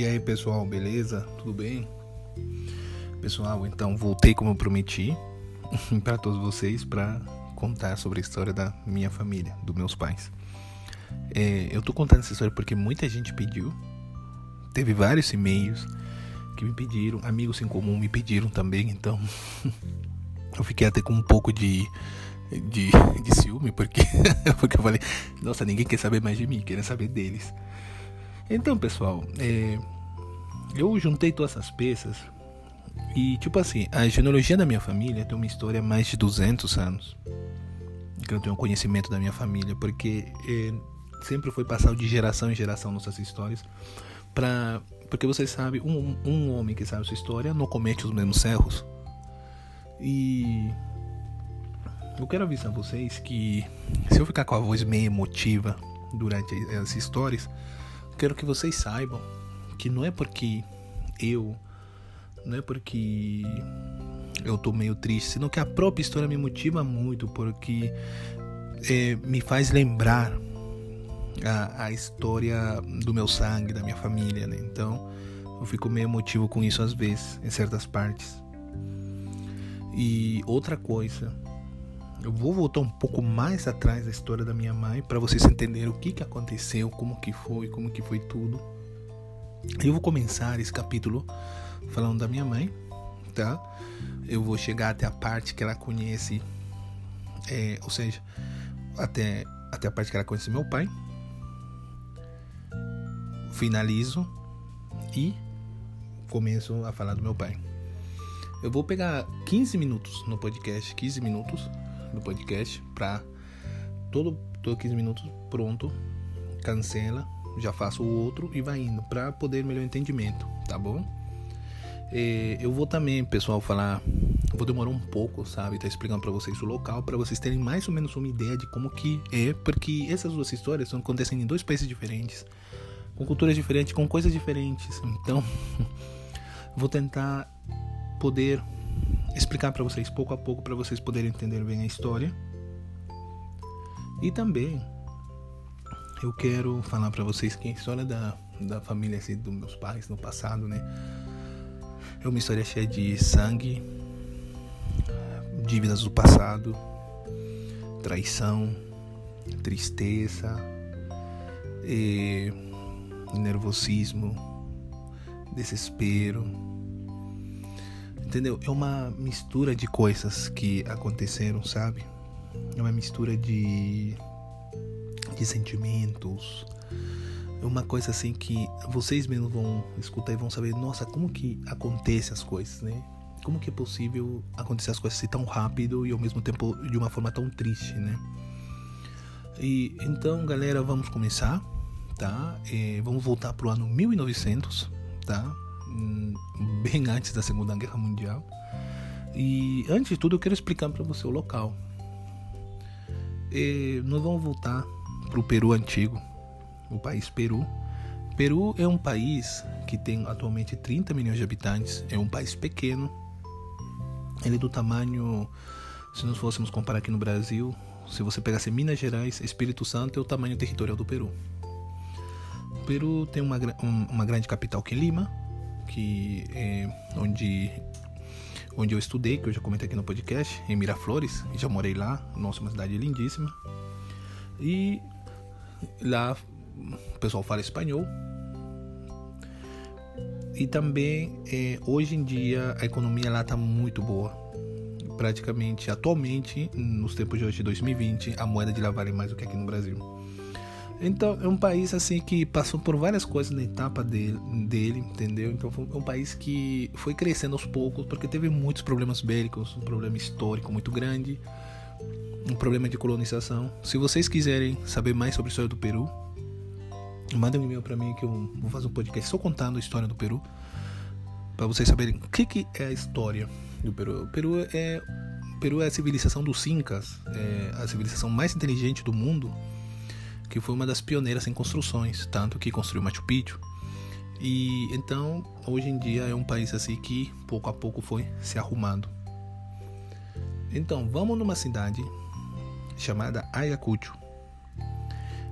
E aí pessoal, beleza? Tudo bem? Pessoal, então voltei como eu prometi para todos vocês para contar sobre a história da minha família, dos meus pais. É, eu tô contando essa história porque muita gente pediu, teve vários e-mails que me pediram, amigos em comum me pediram também, então eu fiquei até com um pouco de de, de ciúme porque porque eu falei, nossa, ninguém quer saber mais de mim, querem saber deles. Então, pessoal, é, eu juntei todas essas peças e, tipo assim, a genealogia da minha família tem uma história há mais de 200 anos. Que eu tenho conhecimento da minha família, porque é, sempre foi passado de geração em geração nossas histórias. Pra, porque você sabe, um, um homem que sabe sua história não comete os mesmos erros. E eu quero avisar vocês que se eu ficar com a voz meio emotiva durante as histórias, quero que vocês saibam que não é porque eu não é porque eu tô meio triste, senão que a própria história me motiva muito, porque é, me faz lembrar a, a, história do meu sangue, da minha família, né? Então eu fico meio emotivo com isso às vezes, em certas partes. E outra coisa, eu vou voltar um pouco mais atrás da história da minha mãe para vocês entenderem o que, que aconteceu, como que foi, como que foi tudo. Eu vou começar esse capítulo falando da minha mãe, tá? Eu vou chegar até a parte que ela conhece, é, ou seja, até, até a parte que ela conhece meu pai. Finalizo e começo a falar do meu pai. Eu vou pegar 15 minutos no podcast, 15 minutos do podcast para todo, todo 15 minutos pronto, cancela, já faço o outro e vai indo para poder melhor entendimento, tá bom? É, eu vou também, pessoal, falar, vou demorar um pouco, sabe, tá explicando para vocês o local para vocês terem mais ou menos uma ideia de como que é, porque essas duas histórias acontecem em dois países diferentes, com culturas diferentes, com coisas diferentes. Então, vou tentar poder explicar para vocês pouco a pouco para vocês poderem entender bem a história. E também eu quero falar para vocês que a história da, da família assim, dos meus pais no passado, né, é uma história cheia de sangue, dívidas do passado, traição, tristeza, nervosismo, desespero Entendeu? É uma mistura de coisas que aconteceram, sabe? É uma mistura de de sentimentos. É uma coisa assim que vocês mesmos vão escutar e vão saber, nossa, como que acontece as coisas, né? Como que é possível acontecer as coisas assim tão rápido e ao mesmo tempo de uma forma tão triste, né? E então, galera, vamos começar, tá? É, vamos voltar pro ano 1900, tá? Bem antes da Segunda Guerra Mundial. E antes de tudo, eu quero explicar para você o local. E nós vamos voltar para o Peru antigo, o país Peru. Peru é um país que tem atualmente 30 milhões de habitantes, é um país pequeno. Ele é do tamanho, se nós fôssemos comparar aqui no Brasil, se você pegasse Minas Gerais, Espírito Santo é o tamanho territorial do Peru. O Peru tem uma, uma grande capital que é Lima, que é onde onde eu estudei, que eu já comentei aqui no podcast, em Miraflores, já morei lá, nossa, uma cidade lindíssima. E lá o pessoal fala espanhol. E também é, hoje em dia a economia lá está muito boa. Praticamente, atualmente, nos tempos de hoje, 2020, a moeda de lá vale mais do que aqui no Brasil. Então é um país assim que passou por várias coisas na etapa dele, dele, entendeu? Então foi um país que foi crescendo aos poucos porque teve muitos problemas bélicos, um problema histórico muito grande, um problema de colonização. Se vocês quiserem saber mais sobre a história do Peru, mandem um e-mail para mim que eu vou fazer um podcast só contando a história do Peru para vocês saberem o que, que é a história do Peru. O Peru é o Peru é a civilização dos Incas, é a civilização mais inteligente do mundo que foi uma das pioneiras em construções, tanto que construiu Machu Picchu. E então, hoje em dia é um país assim que pouco a pouco foi se arrumando. Então, vamos numa cidade chamada Ayacucho.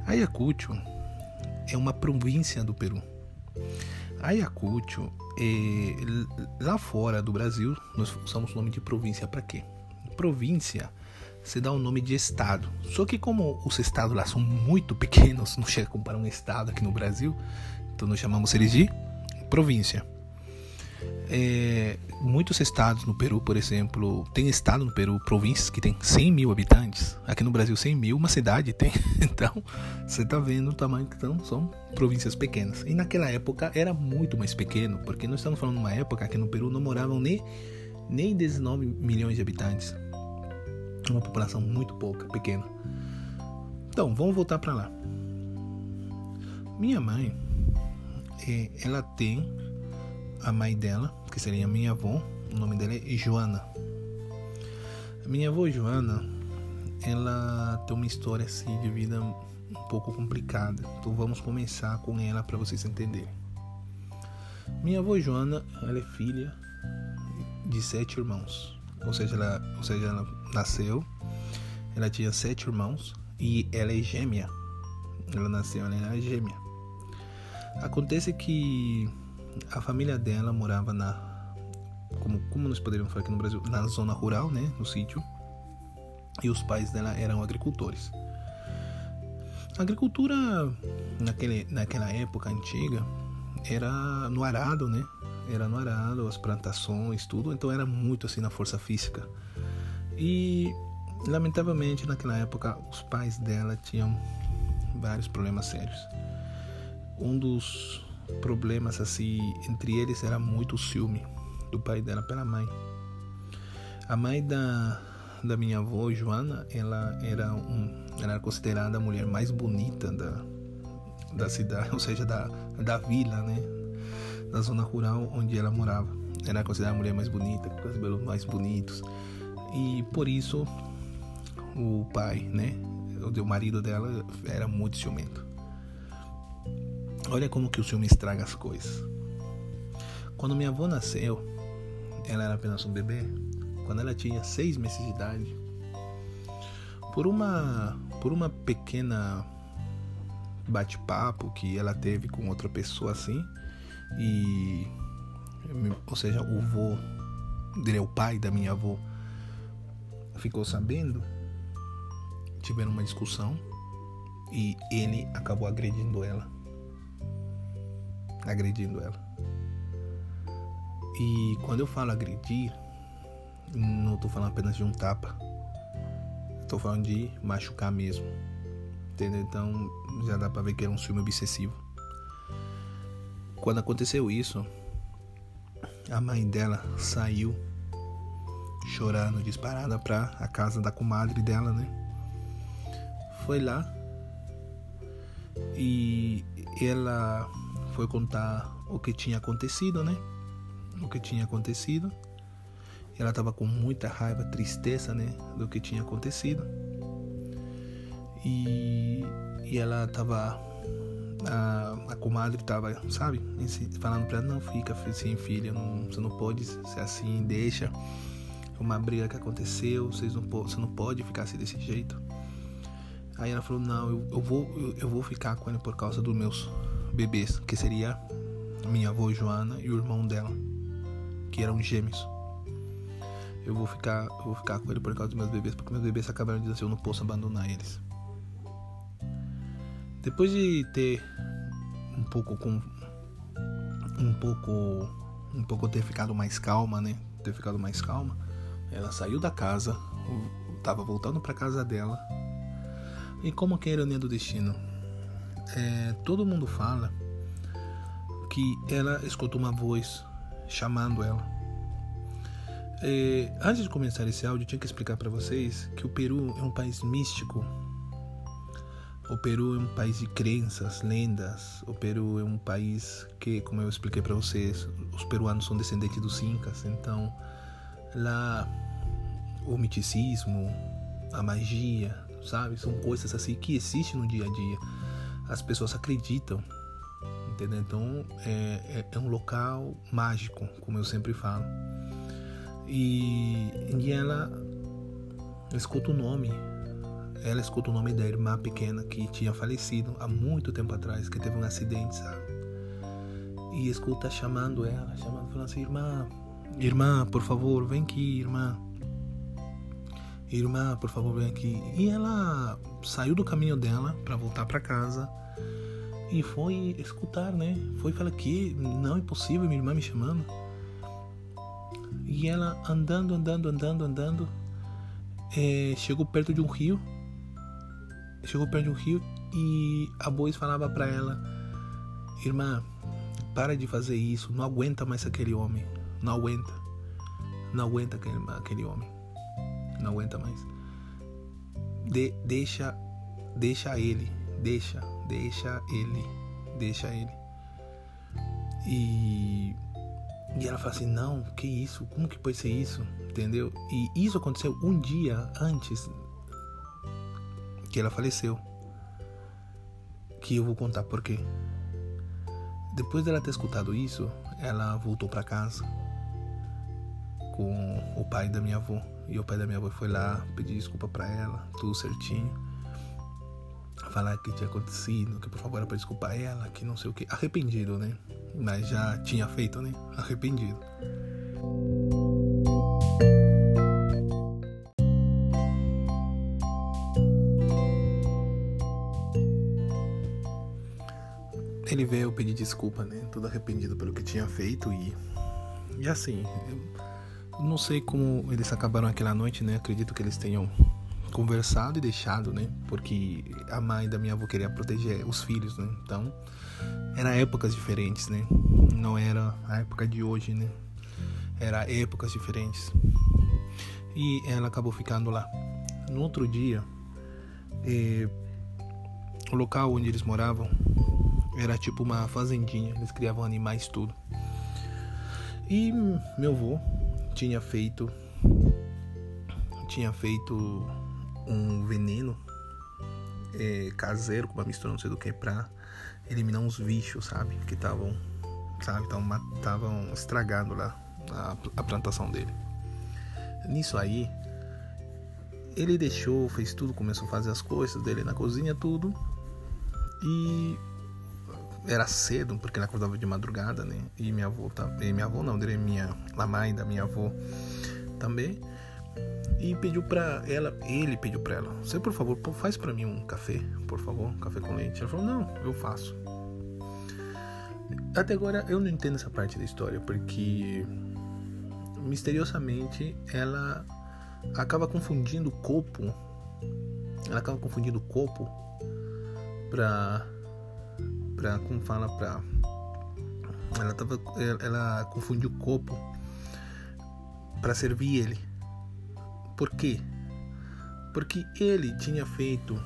Ayacucho é uma província do Peru. Ayacucho, é, lá fora do Brasil, nós usamos o nome de província para quê? Província se dá o nome de estado. Só que como os estados lá são muito pequenos, não chega a comparar um estado aqui no Brasil, então nós chamamos eles de província. É, muitos estados no Peru, por exemplo, tem estado no Peru, províncias que tem 100 mil habitantes. Aqui no Brasil, 100 mil, uma cidade tem. Então, você está vendo o tamanho que são, são províncias pequenas. E naquela época era muito mais pequeno, porque nós estamos falando de uma época que no Peru não moravam nem, nem 19 milhões de habitantes. Uma população muito pouca, pequena. Então, vamos voltar para lá. Minha mãe, é, ela tem a mãe dela, que seria minha avó, o nome dela é Joana. Minha avó Joana, ela tem uma história assim de vida um pouco complicada. Então vamos começar com ela para vocês entenderem. Minha avó Joana, ela é filha de sete irmãos. Ou seja, ela, ou seja, ela nasceu, ela tinha sete irmãos e ela é gêmea. Ela nasceu, ela era gêmea. Acontece que a família dela morava na como, como nós poderíamos falar aqui no Brasil, na zona rural, né, no sítio. E os pais dela eram agricultores. A agricultura naquele, naquela época antiga era no arado, né? Era no arado, as plantações, tudo. Então era muito assim na força física. E lamentavelmente naquela época os pais dela tinham vários problemas sérios. Um dos problemas assim entre eles era muito o ciúme do pai dela pela mãe. A mãe da, da minha avó Joana, ela era um, ela era considerada a mulher mais bonita da, da cidade, ou seja, da, da vila, né? Da zona rural onde ela morava. Era considerada a mulher mais bonita, com os cabelos mais bonitos. E por isso o pai, né? O marido dela era muito ciumento. Olha como que o ciúme estraga as coisas. Quando minha avó nasceu, ela era apenas um bebê. Quando ela tinha seis meses de idade, por uma por uma pequena bate-papo que ela teve com outra pessoa assim e ou seja o vô dele o pai da minha avó ficou sabendo tiveram uma discussão e ele acabou agredindo ela agredindo ela. E quando eu falo agredir, não estou falando apenas de um tapa. Estou falando de machucar mesmo. Entendeu? Então já dá pra ver que era um ciúme obsessivo. Quando aconteceu isso, a mãe dela saiu chorando, disparada pra a casa da comadre dela, né? Foi lá e ela foi contar o que tinha acontecido, né? O que tinha acontecido. Ela estava com muita raiva, tristeza, né? Do que tinha acontecido. E, e ela estava. A, a comadre estava, sabe? Falando para ela: não fica assim, filha, não, você não pode ser assim, deixa. Uma briga que aconteceu, vocês não, você não pode ficar assim desse jeito. Aí ela falou: não, eu, eu vou, eu, eu vou ficar com ele por causa dos meus bebês, que seria minha avó Joana e o irmão dela, que eram gêmeos. Eu vou ficar, eu vou ficar com ele por causa dos meus bebês, porque meus bebês acabaram de dizer assim, eu não posso abandonar eles. Depois de ter um pouco com um pouco um pouco ter ficado mais calma, né? Ter ficado mais calma, ela saiu da casa, tava voltando para casa dela. E como que é a ironia do destino? é, todo mundo fala que ela escutou uma voz chamando ela. É, antes de começar esse áudio, eu tinha que explicar para vocês que o Peru é um país místico. O Peru é um país de crenças, lendas. O Peru é um país que, como eu expliquei para vocês, os peruanos são descendentes dos incas. Então, lá o misticismo, a magia, sabe, são coisas assim que existem no dia a dia as pessoas acreditam, entendeu? Então é, é, é um local mágico, como eu sempre falo. E, e ela escuta o nome, ela escuta o nome da irmã pequena que tinha falecido há muito tempo atrás, que teve um acidente, sabe? e escuta chamando ela, chamando, falando assim: Irmã, irmã, por favor, vem aqui, irmã. Irmã, por favor, vem aqui. E ela saiu do caminho dela para voltar para casa e foi escutar, né? Foi falar que não é possível, minha irmã me chamando. E ela andando, andando, andando, andando, é, chegou perto de um rio. Chegou perto de um rio e a Bois falava para ela: Irmã, para de fazer isso, não aguenta mais aquele homem, não aguenta, não aguenta aquele, aquele homem, não aguenta mais. De, deixa, deixa ele, deixa, deixa ele, deixa ele. E, e ela fala assim: Não, que isso? Como que pode ser isso? Entendeu? E isso aconteceu um dia antes que ela faleceu. Que eu vou contar por quê. Depois dela ter escutado isso, ela voltou para casa com o pai da minha avó. E o pai da minha avó foi lá pedir desculpa para ela, tudo certinho falar que tinha acontecido, que por favor era pra desculpar ela, que não sei o que. Arrependido, né? Mas já tinha feito, né? Arrependido. Ele veio pedir desculpa, né? Todo arrependido pelo que tinha feito e. E assim, eu não sei como eles acabaram aquela noite, né? Acredito que eles tenham conversado e deixado, né? Porque a mãe da minha avó queria proteger os filhos, né? Então, eram épocas diferentes, né? Não era a época de hoje, né? Era épocas diferentes. E ela acabou ficando lá. No outro dia, eh, o local onde eles moravam era tipo uma fazendinha. Eles criavam animais tudo. E meu avô tinha feito tinha feito um veneno é, caseiro com uma mistura não sei do que pra eliminar uns bichos, sabe? Que estavam, sabe? Estavam estragando lá a, a plantação dele. Nisso aí, ele deixou, fez tudo, começou a fazer as coisas dele na cozinha, tudo. E era cedo, porque ele acordava de madrugada, né? E minha avó, e minha avó não, dele minha, a mãe da minha avó também e pediu para ela, ele pediu para ela, você por favor, faz para mim um café, por favor, um café com leite. Ela falou, não, eu faço. Até agora eu não entendo essa parte da história, porque misteriosamente ela acaba confundindo o copo, ela acaba confundindo o copo pra, pra como fala, pra, ela tava, ela confundiu o copo para servir ele. Por quê? Porque ele tinha feito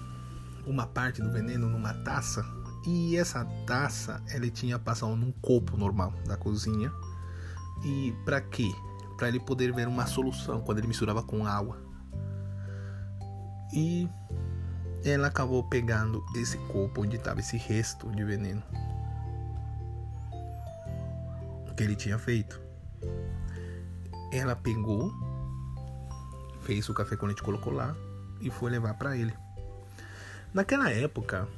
uma parte do veneno numa taça e essa taça ele tinha passado num copo normal da cozinha. E para quê? Para ele poder ver uma solução quando ele misturava com água. E ela acabou pegando esse copo onde estava esse resto de veneno que ele tinha feito. Ela pegou fez o café com leite, colocou lá e foi levar para ele. Naquela época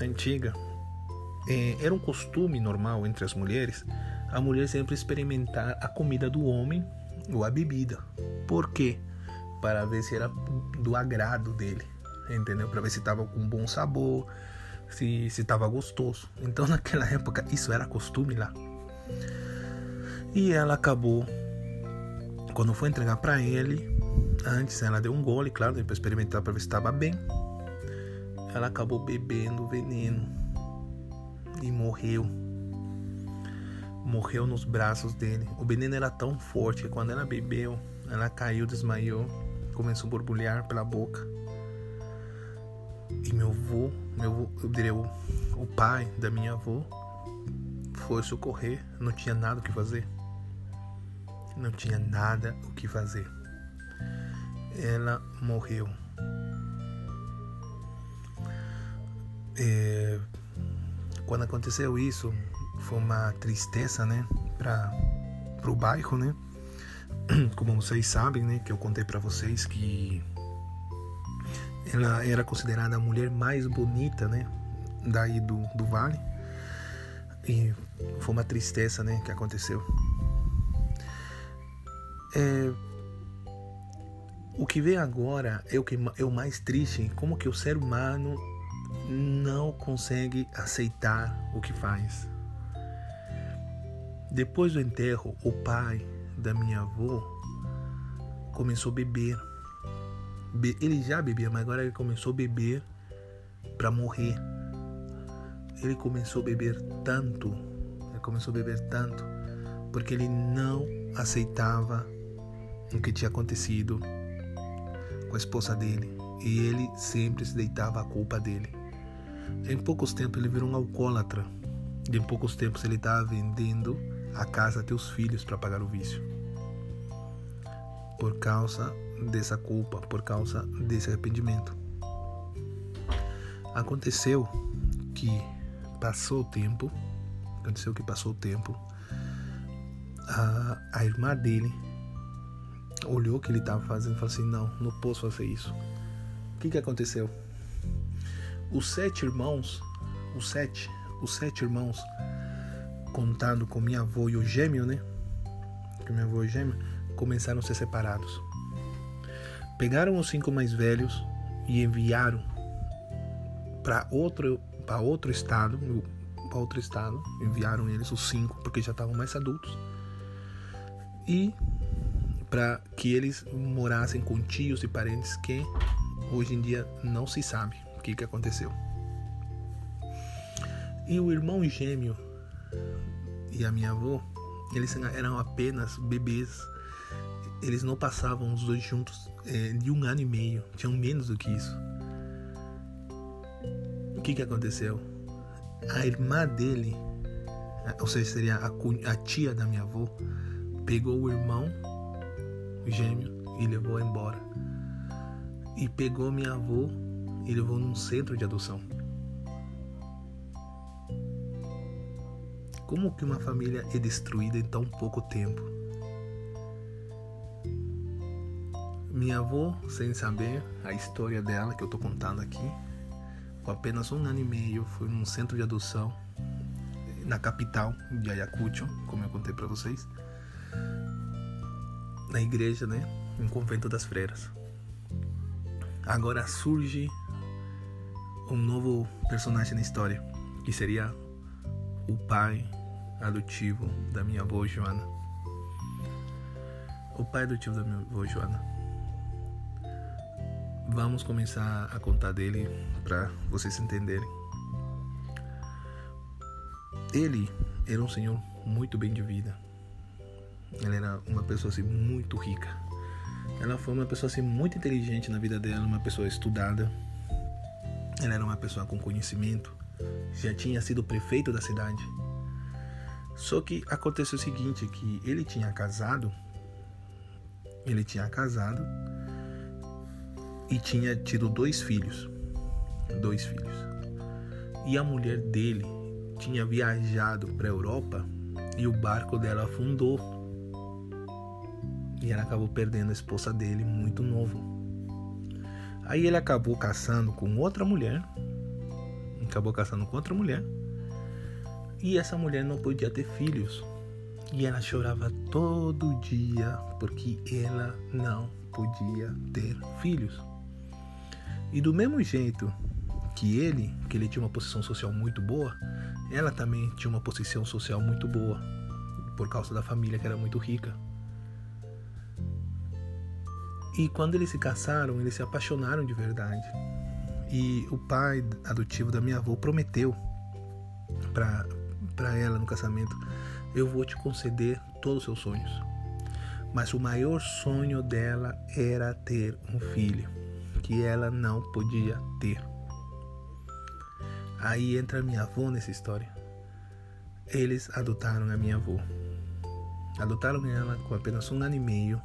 antiga, é, era um costume normal entre as mulheres a mulher sempre experimentar a comida do homem ou a bebida. Por quê? Para ver se era do agrado dele, entendeu? Para ver se estava com bom sabor, se estava gostoso. Então naquela época isso era costume lá. E ela acabou, quando foi entregar para ele, Antes ela deu um gole, claro, depois experimentar para ver se estava bem. Ela acabou bebendo veneno e morreu. Morreu nos braços dele. O veneno era tão forte que quando ela bebeu, ela caiu, desmaiou, começou a borbulhar pela boca. E meu avô, meu eu diria o, o pai da minha avó, foi socorrer, não tinha nada o que fazer. Não tinha nada o que fazer ela morreu. É, quando aconteceu isso, foi uma tristeza, né, para o bairro, né? Como vocês sabem, né, que eu contei para vocês que ela era considerada a mulher mais bonita, né, daí do, do vale. E foi uma tristeza, né, que aconteceu. É, o que vem agora é o que é o mais triste, como que o ser humano não consegue aceitar o que faz. Depois do enterro, o pai da minha avó começou a beber. Ele já bebia, mas agora ele começou a beber para morrer. Ele começou a beber tanto, ele começou a beber tanto, porque ele não aceitava o que tinha acontecido com a esposa dele e ele sempre se deitava a culpa dele. Em poucos tempos ele virou um alcoólatra e em poucos tempos ele estava vendendo a casa até os filhos para pagar o vício. Por causa dessa culpa, por causa desse arrependimento. Aconteceu que passou o tempo, aconteceu que passou o tempo, a, a irmã dele olhou o que ele estava fazendo e falou assim: Não, não posso fazer isso. O que, que aconteceu? Os sete irmãos, os sete, os sete irmãos, contando com minha avó e o gêmeo, né? Com minha avó e o gêmeo, começaram a ser separados. Pegaram os cinco mais velhos e enviaram para outro, para outro estado, para outro estado, enviaram eles os cinco porque já estavam mais adultos. E para que eles morassem com tios e parentes que hoje em dia não se sabe o que, que aconteceu. E o irmão gêmeo e a minha avó, eles eram apenas bebês. Eles não passavam os dois juntos é, de um ano e meio, tinham menos do que isso. O que, que aconteceu? A irmã dele, ou seja, seria a, a tia da minha avó, pegou o irmão gêmeo e levou embora. E pegou minha avó e levou num centro de adoção. Como que uma família é destruída em tão pouco tempo? Minha avó, sem saber a história dela que eu tô contando aqui, com apenas um ano e meio, foi num centro de adoção na capital de Ayacucho, como eu contei para vocês na igreja, né? Em convento das freiras. Agora surge um novo personagem na história, que seria o pai adotivo da minha avó Joana. O pai adotivo da minha avó Joana. Vamos começar a contar dele para vocês entenderem. Ele era um senhor muito bem de vida, ela era uma pessoa assim muito rica. Ela foi uma pessoa assim muito inteligente na vida dela, uma pessoa estudada. Ela era uma pessoa com conhecimento. Já tinha sido prefeito da cidade. Só que aconteceu o seguinte, que ele tinha casado, ele tinha casado e tinha tido dois filhos, dois filhos. E a mulher dele tinha viajado para a Europa e o barco dela afundou e ela acabou perdendo a esposa dele muito novo. Aí ele acabou caçando com outra mulher. Acabou caçando com outra mulher. E essa mulher não podia ter filhos. E ela chorava todo dia porque ela não podia ter filhos. E do mesmo jeito que ele, que ele tinha uma posição social muito boa, ela também tinha uma posição social muito boa, por causa da família que era muito rica. E quando eles se casaram, eles se apaixonaram de verdade. E o pai adotivo da minha avó prometeu para ela no casamento: Eu vou te conceder todos os seus sonhos. Mas o maior sonho dela era ter um filho, que ela não podia ter. Aí entra minha avó nessa história. Eles adotaram a minha avó. Adotaram ela com apenas um ano e meio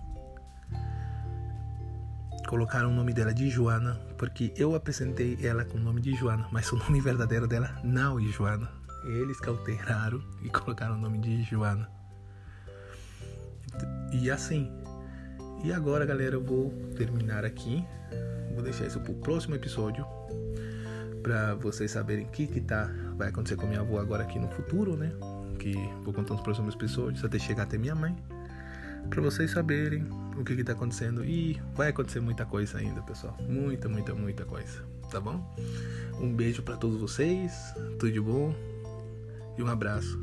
colocaram o nome dela de Joana, porque eu apresentei ela com o nome de Joana, mas o nome verdadeiro dela não é Joana. Eles que alteraram e colocaram o nome de Joana. E assim. E agora, galera, eu vou terminar aqui vou deixar isso pro próximo episódio para vocês saberem o que que tá vai acontecer com minha avó agora aqui no futuro, né? Que vou contar nos próximos episódios até chegar até minha mãe, para vocês saberem o que que tá acontecendo e vai acontecer muita coisa ainda, pessoal. Muita, muita, muita coisa, tá bom? Um beijo para todos vocês, tudo de bom e um abraço.